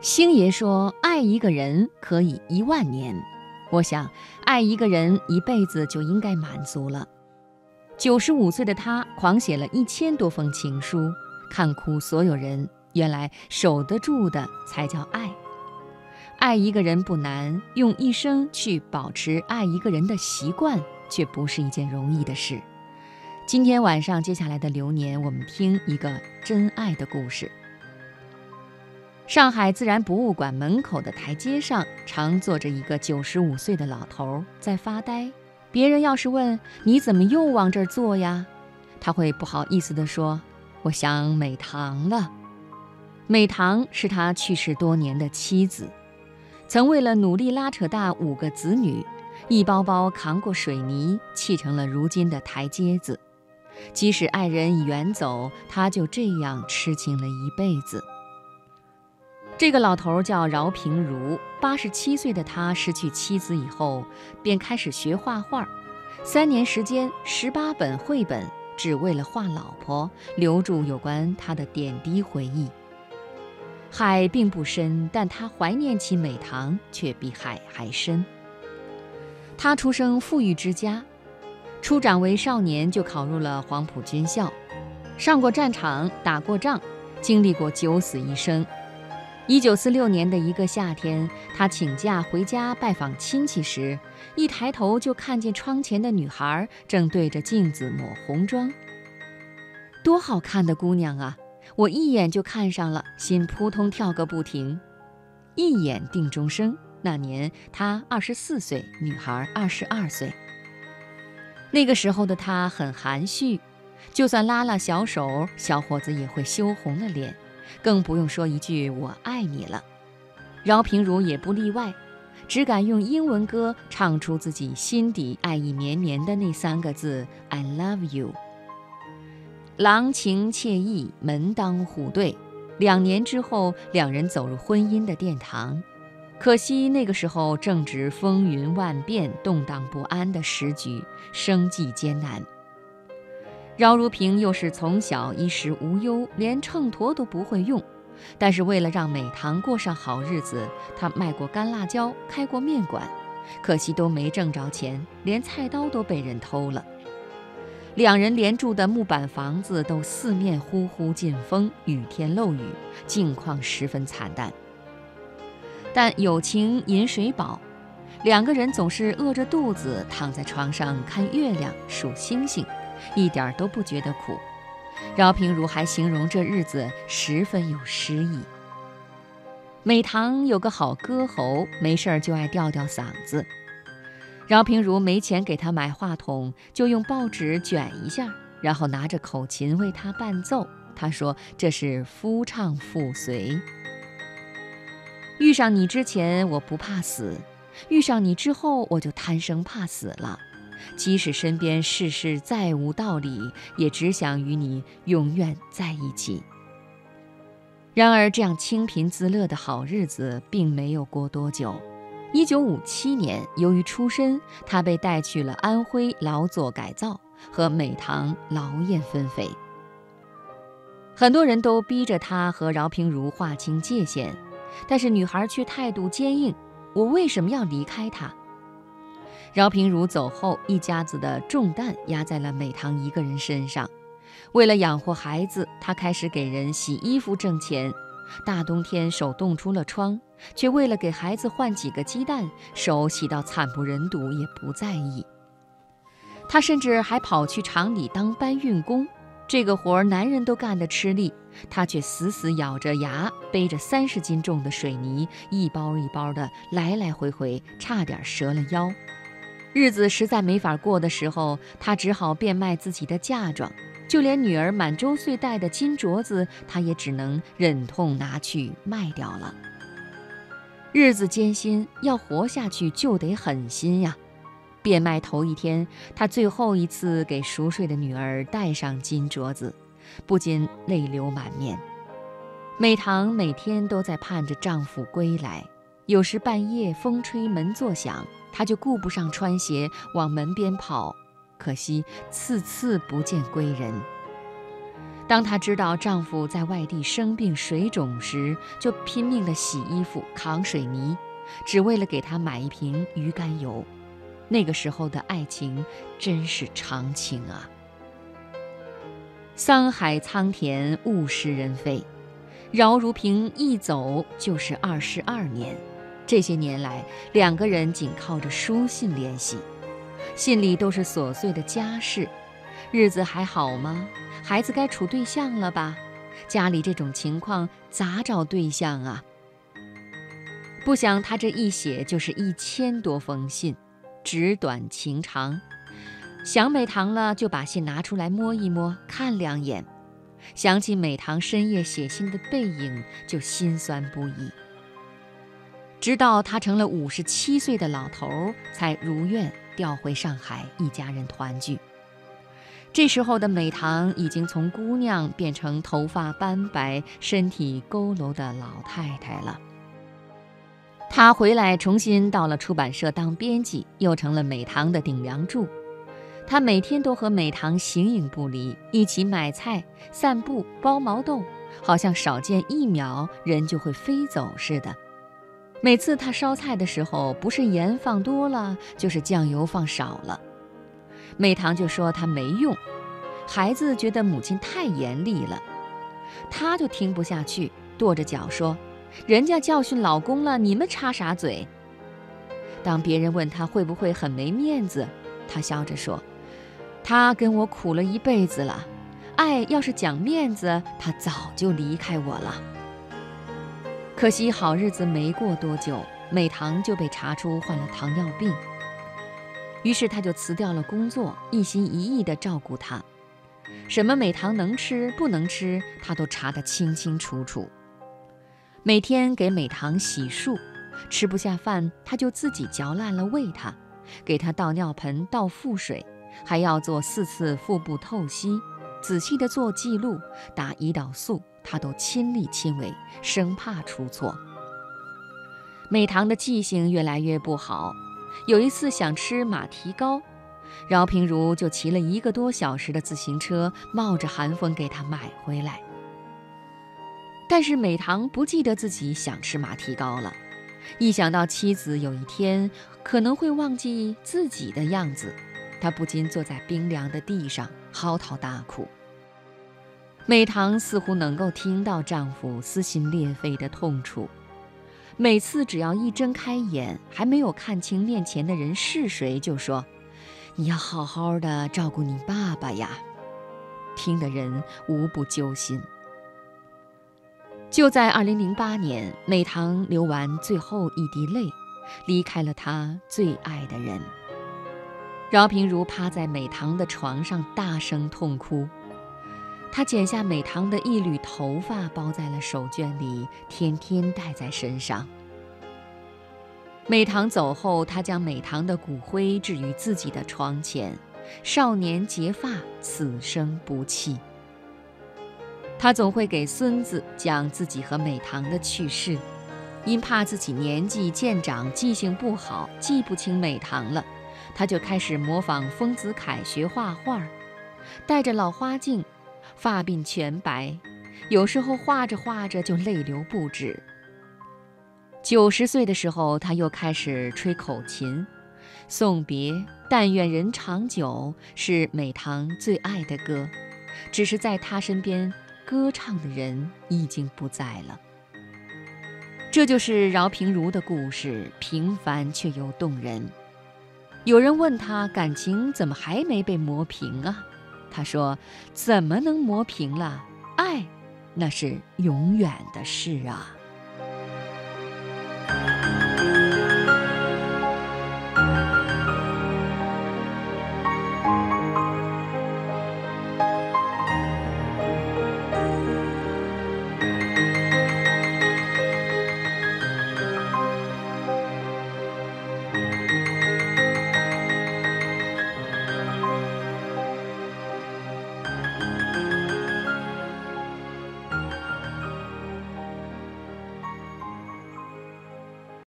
星爷说：“爱一个人可以一万年，我想爱一个人一辈子就应该满足了。”九十五岁的他狂写了一千多封情书，看哭所有人。原来守得住的才叫爱。爱一个人不难，用一生去保持爱一个人的习惯，却不是一件容易的事。今天晚上接下来的流年，我们听一个真爱的故事。上海自然博物馆门口的台阶上，常坐着一个九十五岁的老头在发呆。别人要是问你怎么又往这儿坐呀，他会不好意思地说：“我想美堂了。”美堂是他去世多年的妻子，曾为了努力拉扯大五个子女，一包包扛过水泥，砌成了如今的台阶子。即使爱人已远走，他就这样痴情了一辈子。这个老头叫饶平如，八十七岁的他失去妻子以后，便开始学画画。三年时间，十八本绘本，只为了画老婆，留住有关他的点滴回忆。海并不深，但他怀念起美棠，却比海还深。他出生富裕之家，初长为少年就考入了黄埔军校，上过战场，打过仗，经历过九死一生。一九四六年的一个夏天，他请假回家拜访亲戚时，一抬头就看见窗前的女孩正对着镜子抹红妆。多好看的姑娘啊！我一眼就看上了，心扑通跳个不停。一眼定终生。那年他二十四岁，女孩二十二岁。那个时候的他很含蓄，就算拉拉小手，小伙子也会羞红了脸。更不用说一句“我爱你”了，饶平如也不例外，只敢用英文歌唱出自己心底爱意绵绵的那三个字 “I love you”。郎情妾意，门当户对，两年之后，两人走入婚姻的殿堂。可惜那个时候正值风云万变、动荡不安的时局，生计艰难。饶如萍又是从小衣食无忧，连秤砣都不会用。但是为了让美棠过上好日子，她卖过干辣椒，开过面馆，可惜都没挣着钱，连菜刀都被人偷了。两人连住的木板房子都四面呼呼进风，雨天漏雨，境况十分惨淡。但友情饮水饱，两个人总是饿着肚子躺在床上看月亮、数星星。一点都不觉得苦，饶平如还形容这日子十分有诗意。美堂有个好歌喉，没事儿就爱吊吊嗓子。饶平如没钱给他买话筒，就用报纸卷一下，然后拿着口琴为他伴奏。他说这是夫唱妇随。遇上你之前我不怕死，遇上你之后我就贪生怕死了。即使身边事事再无道理，也只想与你永远在一起。然而，这样清贫自乐的好日子并没有过多久。一九五七年，由于出身，他被带去了安徽劳作改造，和美堂劳燕分飞。很多人都逼着他和饶平如划清界限，但是女孩却态度坚硬：“我为什么要离开他？”饶平如走后，一家子的重担压在了美堂一个人身上。为了养活孩子，他开始给人洗衣服挣钱。大冬天手冻出了疮，却为了给孩子换几个鸡蛋，手洗到惨不忍睹也不在意。他甚至还跑去厂里当搬运工，这个活儿男人都干得吃力，他却死死咬着牙背着三十斤重的水泥，一包一包的来来回回，差点折了腰。日子实在没法过的时候，他只好变卖自己的嫁妆，就连女儿满周岁戴的金镯子，他也只能忍痛拿去卖掉了。日子艰辛，要活下去就得狠心呀。变卖头一天，他最后一次给熟睡的女儿戴上金镯子，不禁泪流满面。美棠每天都在盼着丈夫归来，有时半夜风吹门作响。他就顾不上穿鞋往门边跑，可惜次次不见归人。当她知道丈夫在外地生病水肿时，就拼命地洗衣服、扛水泥，只为了给他买一瓶鱼肝油。那个时候的爱情真是长情啊！桑海桑田，物是人非。饶如萍一走就是二十二年，这些年来，两个人仅靠着书信联系，信里都是琐碎的家事，日子还好吗？孩子该处对象了吧？家里这种情况咋找对象啊？不想他这一写就是一千多封信，纸短情长。想美堂了，就把信拿出来摸一摸，看两眼。想起美棠深夜写信的背影，就心酸不已。直到他成了五十七岁的老头，才如愿调回上海，一家人团聚。这时候的美棠已经从姑娘变成头发斑白、身体佝偻的老太太了。她回来重新到了出版社当编辑，又成了美棠的顶梁柱。他每天都和美棠形影不离，一起买菜、散步、剥毛豆，好像少见一秒人就会飞走似的。每次他烧菜的时候，不是盐放多了，就是酱油放少了，美棠就说他没用。孩子觉得母亲太严厉了，他就听不下去，跺着脚说：“人家教训老公了，你们插啥嘴？”当别人问他会不会很没面子，他笑着说。他跟我苦了一辈子了，爱要是讲面子，他早就离开我了。可惜好日子没过多久，美棠就被查出患了糖尿病。于是他就辞掉了工作，一心一意地照顾她。什么美棠能吃不能吃，他都查得清清楚楚。每天给美棠洗漱，吃不下饭，他就自己嚼烂了喂她，给她倒尿盆、倒腹水。还要做四次腹部透析，仔细地做记录，打胰岛素，他都亲力亲为，生怕出错。美棠的记性越来越不好，有一次想吃马蹄糕，饶平如就骑了一个多小时的自行车，冒着寒风给他买回来。但是美棠不记得自己想吃马蹄糕了，一想到妻子有一天可能会忘记自己的样子。他不禁坐在冰凉的地上嚎啕大哭。美棠似乎能够听到丈夫撕心裂肺的痛楚，每次只要一睁开眼，还没有看清面前的人是谁，就说：“你要好好的照顾你爸爸呀。”听的人无不揪心。就在2008年，美棠流完最后一滴泪，离开了她最爱的人。饶平如趴在美棠的床上，大声痛哭。她剪下美棠的一缕头发，包在了手绢里，天天带在身上。美棠走后，他将美棠的骨灰置于自己的床前。少年结发，此生不弃。他总会给孙子讲自己和美棠的趣事，因怕自己年纪渐长，记性不好，记不清美棠了。他就开始模仿丰子恺学画画，戴着老花镜，发鬓全白，有时候画着画着就泪流不止。九十岁的时候，他又开始吹口琴，送别《但愿人长久》是美棠最爱的歌，只是在他身边歌唱的人已经不在了。这就是饶平如的故事，平凡却又动人。有人问他感情怎么还没被磨平啊？他说：“怎么能磨平了？爱，那是永远的事啊。”